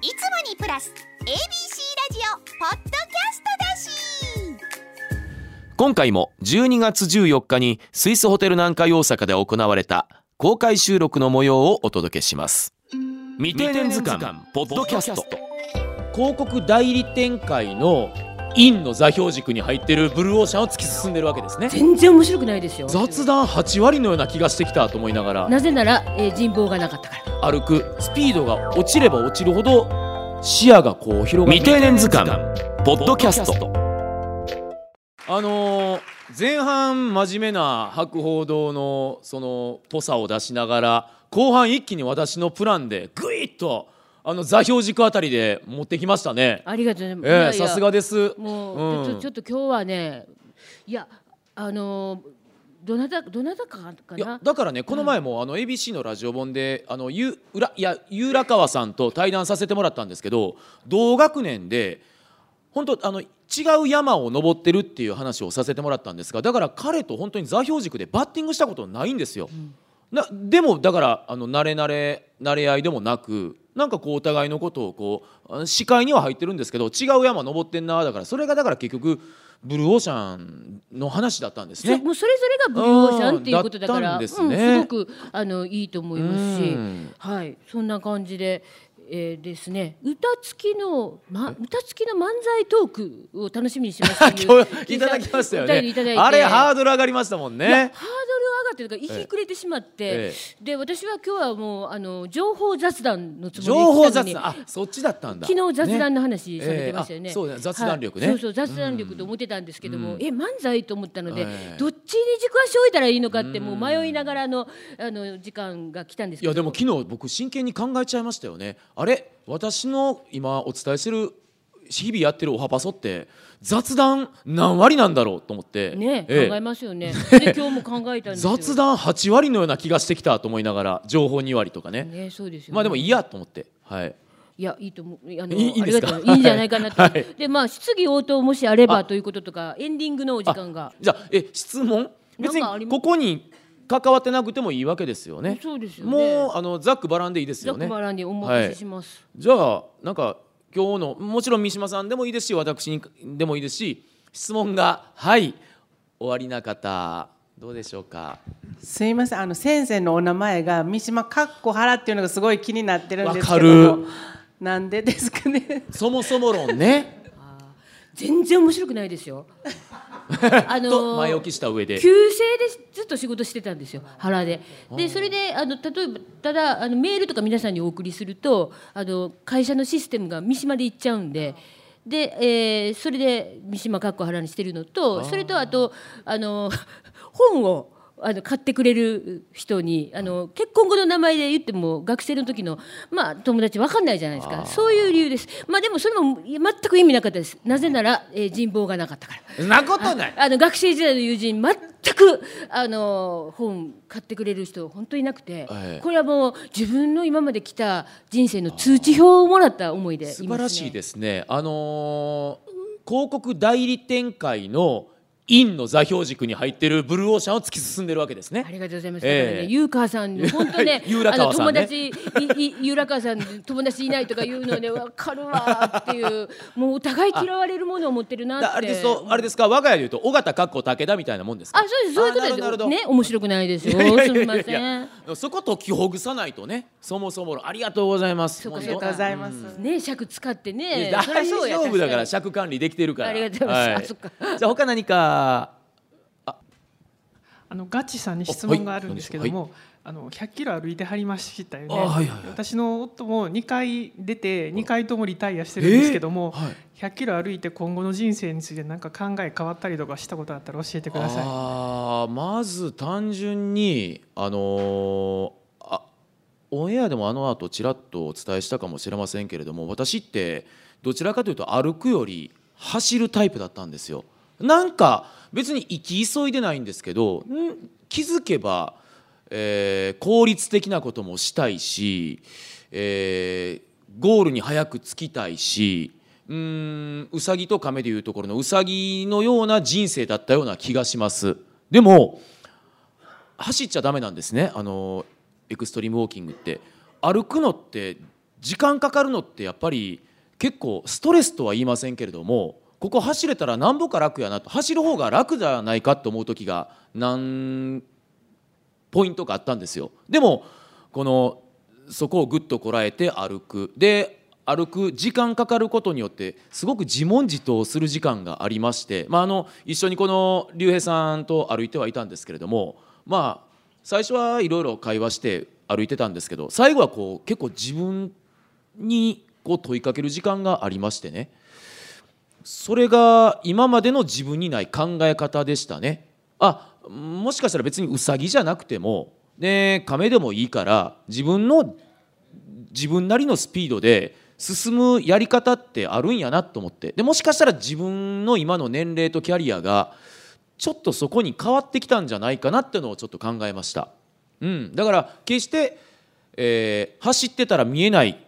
いつもにプラス ABC ラジオポッドキャストだし。今回も12月14日にスイスホテル南海大阪で行われた公開収録の模様をお届けします。未定年図鑑ポッドキャスト。広告代理店会のインの座標軸に入ってるブルーオーシャンを突き進んでるわけですね。全然面白くないですよ。雑談8割のような気がしてきたと思いながら。なぜなら、えー人望がなかったから。歩くスピードが落ちれば落ちるほど視野がこう広がる。未定年図鑑。ポッドキャスト。あのー前半真面目な博報堂のそのぽさを出しながら後半一気に私のプランでグイッとあの座標軸あたりで持ってきましたね。ありがとうございます、さすがです。もう、うんちょっと今日はねいやあのーどなたどなたかかいやなだからねこの前もあの ABC のラジオ本であのゆ裏いやゆ浦川さんと対談させてもらったんですけど同学年で本当あの違う山を登ってるっていう話をさせてもらったんですがだから彼と本当に座標軸でバッティングしたことないんですよ。なでもだからあの慣れ慣れ慣れ合いでもなくなんかこうお互いのことをこう視界には入ってるんですけど違う山登ってんなだからそれがだから結局ブルーオーシャンの話だったんですね。そもうそれぞれがブルーオーシャンっていうことだから、ね。うんすごくあのいいと思いますしうん、はい、そんな感じで。えーですね、歌付きの、ま、歌付きの漫才トークを楽しみにします今日いただきましたよね。あれハードル上がりましたもんね。ハーがってるから息くれてしまって、えで私は今日はもうあの情報雑談のつもりで情報雑談？あそっちだったんだ。昨日雑談ねの話されてましたよね。ええ。あそうだ雑談力ね。はいそうそう雑談力と思ってたんですけども、うん。え漫才と思ったので、ええどっちに軸足を置いたらいいのかってもう迷いながらのあの時間が来たんですけど。いやでも昨日僕真剣に考えちゃいましたよね。あれ？私の今お伝えしてる日々やってるおはパソって雑談何割なんだろうと思ってね、ええ考えますよね。で 今日も考えたんですよ。雑談8割のような気がしてきたと思いながら情報2割とかねねそうですよ、ね。まあでもいいやと思ってはいいやいいと思うあのいいですか？いいんじゃないかなと。はいでまあ質疑応答もしあればあということとかエンディングのお時間が。じゃあえ質問？別にここに関わってなくてもいいわけですよねそうですよね。もうあのざっくばらんでいいですよねザックバランにお任せします。じゃあなんか今日のもちろん三島さんでもいいですし私にでもいいですし質問がはい終わりな方どうでしょうか？すいませんあの先生のお名前が三島かっこはらっていうのがすごい気になってるんですけどわかもなんでですかね。そもそも論ね全然面白くないですよ。あのと前置きした上で旧姓でずっと仕事してたんですよ原で。でそれであの例えばただあのメールとか皆さんにお送りするとあの会社のシステムが三島で行っちゃうんで。で、えーそれで三島かっこ原にしてるのとそれとあとあの 本をあの買ってくれる人にあの結婚後の名前で言っても学生の時の、まあ、友達分かんないじゃないですか。そういう理由です、まあ、でもそれも全く意味なかったです。なぜなら、えー人望がなかったから。なことない。あの学生時代の友人全くあの本買ってくれる人本当いなくて、ええ。これはもう自分の今まで来た人生の通知表をもらった思いで素晴らしいすですね。あのー広告代理店会のインの座標軸に入ってるブルーオーシャンを突き進んでるわけですね。ありがとうございます。ええだからね、ゆうかわさん、本当ね、ゆうらかわさんね。あの友達、い いゆうらかわさん、友達いないとか言うので、わかるわっていう、もうお互い嫌われるものを持ってるなって。だあれですとあれですか我が家で言うと尾形かっこ武田みたいなもんですか？あ、そうです、そういうことですね、面白くないですよ。すみません。そこ解きほぐさないとねそもそものありがとうございます。ありがとうございます、ね、尺使ってね。大丈夫だから尺管理できてるから。ありがとうございます。あそっか。じゃあ他何かあのガッチさんに質問があるんですけども、はいあの100キロ歩いてはりましたよね。あはいはいはい私の夫も2回出て2回ともリタイアしてるんですけども、えー？はい100キロ歩いて今後の人生について何か考え変わったりとかしたことあったら教えてください。あーまず単純にあのーあオンエアでもあの後ちらっとお伝えしたかもしれませんけれども私ってどちらかというと歩くより走るタイプだったんですよ。なんか別に行き急いでないんですけど気づけば、えー効率的なこともしたいし、えーゴールに早く着きたいしうんうさぎと亀でいうところのうさぎのような人生だったような気がします。でも走っちゃダメなんですね。あのエクストリームウォーキングって。歩くのって時間かかるのってやっぱり結構ストレスとは言いませんけれどもここ走れたらなんぼか楽やなと。走る方が楽じゃないかと思う時が何ポイントかあったんですよ。でもこのそこをぐっとこらえて歩く。で歩く時間かかることによってすごく自問自答する時間がありまして、まあ、あの一緒にこの竜兵さんと歩いてはいたんですけれどもまあ最初はいろいろ会話して歩いてたんですけど最後はこう結構自分にこう問いかける時間がありましてね。それが今までの自分にない考え方でしたね。あもしかしたら別にウサギじゃなくても、ね、亀でもいいから自分の自分なりのスピードで進むやり方ってあるんやなと思って。でもしかしたら自分の今の年齢とキャリアがちょっとそこに変わってきたんじゃないかなっていうのをちょっと考えました、うん、だから決して、えー走ってたら見えない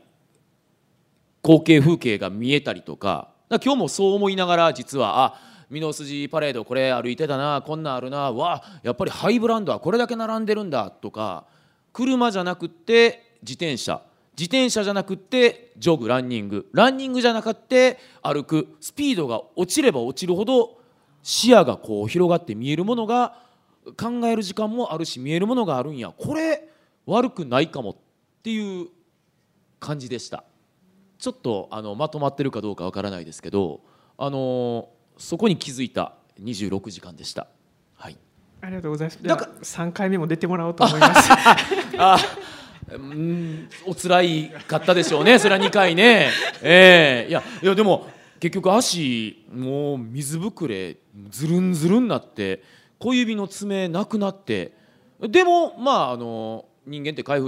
光景風景が見えたりとか今日もそう思いながら実はあ御堂筋パレードこれ歩いてたなこんなんあるなわやっぱりハイブランドはこれだけ並んでるんだとか車じゃなくって自転車。自転車じゃなくってジョグランニング。ランニングじゃなくって歩く。スピードが落ちれば落ちるほど視野がこう広がって見えるものが考える時間もあるし見えるものがあるんや。これ悪くないかもっていう感じでした。ちょっとあのまとまってるかどうかわからないですけど、あのそこに気づいた26時間でした。はい。ありがとうございます。なんかあ三回目も出てもらおうと思います。あ、うん、お辛いかったでしょうね。それは2回ね。ええいやいやでも結局足もう水ぶくれずるんずるんなって小指の爪なくなってでもまああの人間って回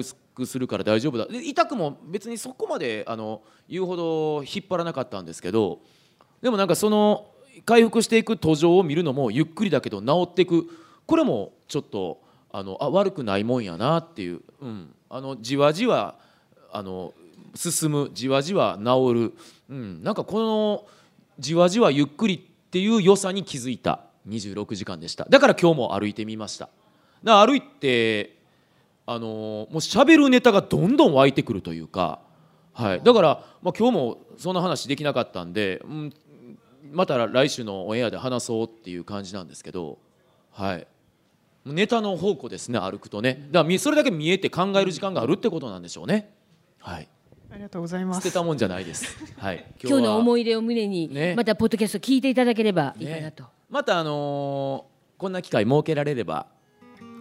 するから大丈夫だ。で痛くも別にそこまであの言うほど引っ張らなかったんですけどでもなんかその回復していく途上を見るのもゆっくりだけど治っていく。これもちょっとあのあ悪くないもんやなっていう、うん、あのじわじわあの進む。じわじわ治る、うん、なんかこのじわじわゆっくりっていう良さに気づいた。26時間でした。だから今日も歩いてみました。だ歩いてあのもう喋るネタがどんどん湧いてくるというか、はい、だから、まあ、今日もそんな話できなかったんで、うん、また来週のオンエアで話そうっていう感じなんですけど、はい、ネタの宝庫ですね歩くとねだからみそれだけ見えて考える時間があるってことなんでしょうね。はいありがとうございます。捨てたもんじゃないです。はい。今日のい思い出を胸に、ねまたポッドキャスト聞いていただければいいかなと。またあのーこんな機会設けられれば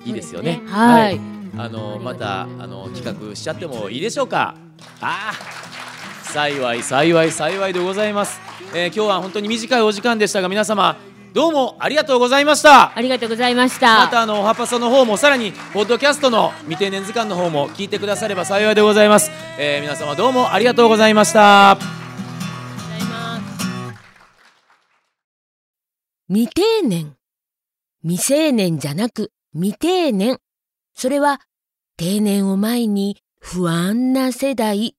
いいですよね。そうですねはいあのーまたあのー企画しちゃってもいいでしょうか。ああ、幸い幸い幸いでございます。えー今日は本当に短いお時間でしたが皆様どうもありがとうございました。ありがとうございました。またあのおはパソの方もさらにポッドキャストの未定年図鑑の方も聞いてくだされば幸いでございます。えー皆様どうもありがとうございました。ございます未定年。未成年じゃなく未定年。それは定年を前に不安な世代、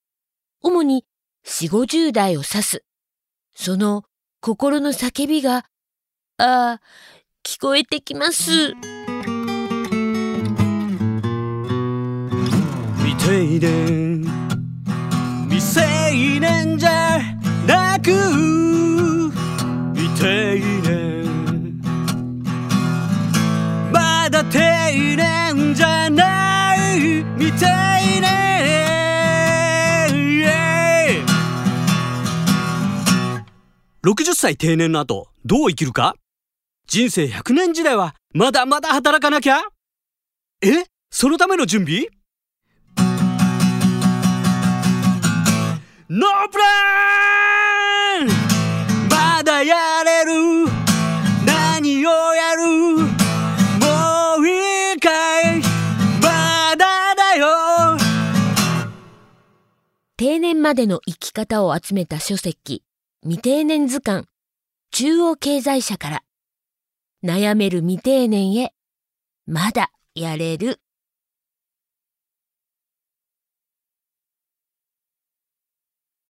主に四五十代を指す。その心の叫びが、ああ、聞こえてきます。未定年未成年じゃなく未定年まだ定年ない未定年60歳定年の後どう生きるか？人生100年時代はまだまだ働かなきゃ？え？そのための準備？ノープラン！定年までの生き方を集めた書籍、未定年図鑑、中央経済社から、悩める未定年へ、まだやれる。